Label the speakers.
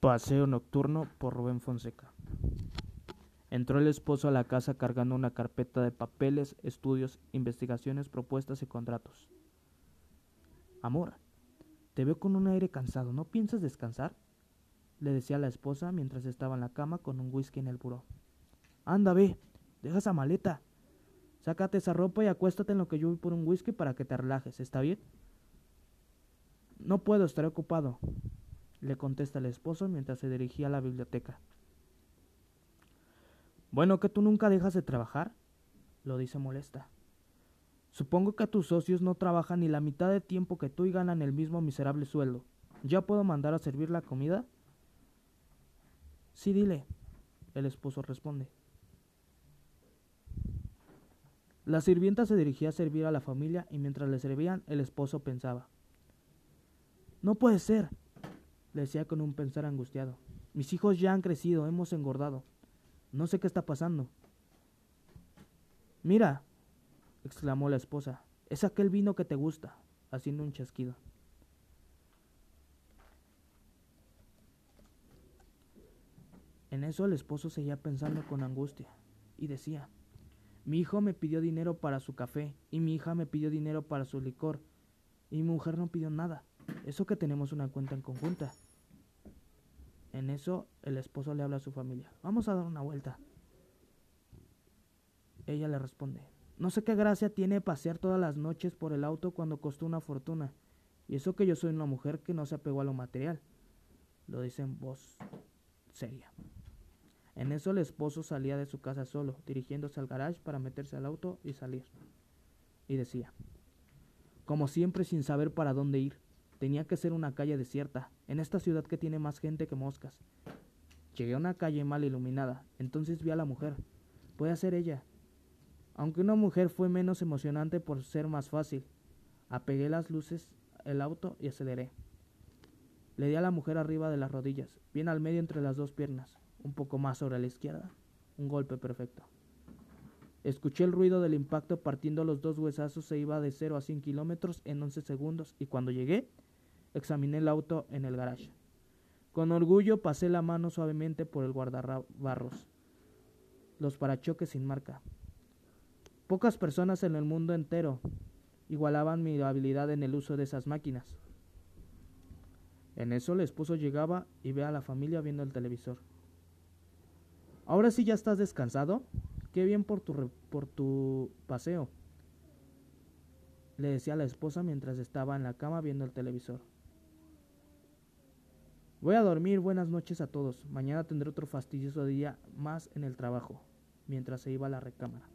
Speaker 1: Paseo nocturno por Rubén Fonseca. Entró el esposo a la casa cargando una carpeta de papeles, estudios, investigaciones, propuestas y contratos. Amor, te veo con un aire cansado. ¿No piensas descansar? le decía la esposa mientras estaba en la cama con un whisky en el buró. Anda, ve, deja esa maleta. Sácate esa ropa y acuéstate en lo que yo voy por un whisky para que te relajes, ¿está bien? No puedo, estaré ocupado le contesta el esposo mientras se dirigía a la biblioteca. Bueno, que tú nunca dejas de trabajar, lo dice molesta. Supongo que tus socios no trabajan ni la mitad de tiempo que tú y ganan el mismo miserable sueldo. ¿Ya puedo mandar a servir la comida? Sí, dile, el esposo responde. La sirvienta se dirigía a servir a la familia y mientras le servían el esposo pensaba. No puede ser, le decía con un pensar angustiado. Mis hijos ya han crecido, hemos engordado. No sé qué está pasando. Mira, exclamó la esposa, es aquel vino que te gusta, haciendo un chasquido. En eso el esposo seguía pensando con angustia y decía, mi hijo me pidió dinero para su café y mi hija me pidió dinero para su licor y mi mujer no pidió nada. Eso que tenemos una cuenta en conjunta. En eso el esposo le habla a su familia. Vamos a dar una vuelta. Ella le responde. No sé qué gracia tiene pasear todas las noches por el auto cuando costó una fortuna. Y eso que yo soy una mujer que no se apegó a lo material. Lo dice en voz seria. En eso el esposo salía de su casa solo, dirigiéndose al garage para meterse al auto y salir. Y decía, como siempre sin saber para dónde ir. Tenía que ser una calle desierta, en esta ciudad que tiene más gente que moscas. Llegué a una calle mal iluminada, entonces vi a la mujer. Puede ser ella. Aunque una mujer fue menos emocionante por ser más fácil. Apegué las luces, el auto y aceleré. Le di a la mujer arriba de las rodillas, bien al medio entre las dos piernas, un poco más sobre la izquierda. Un golpe perfecto. Escuché el ruido del impacto partiendo los dos huesazos, se iba de 0 a 100 kilómetros en 11 segundos y cuando llegué Examiné el auto en el garage. Con orgullo pasé la mano suavemente por el guardabarros. Los parachoques sin marca. Pocas personas en el mundo entero igualaban mi habilidad en el uso de esas máquinas. En eso el esposo llegaba y ve a la familia viendo el televisor. Ahora sí ya estás descansado. Qué bien por tu, por tu paseo, le decía la esposa mientras estaba en la cama viendo el televisor. Voy a dormir, buenas noches a todos. Mañana tendré otro fastidioso día más en el trabajo, mientras se iba a la recámara.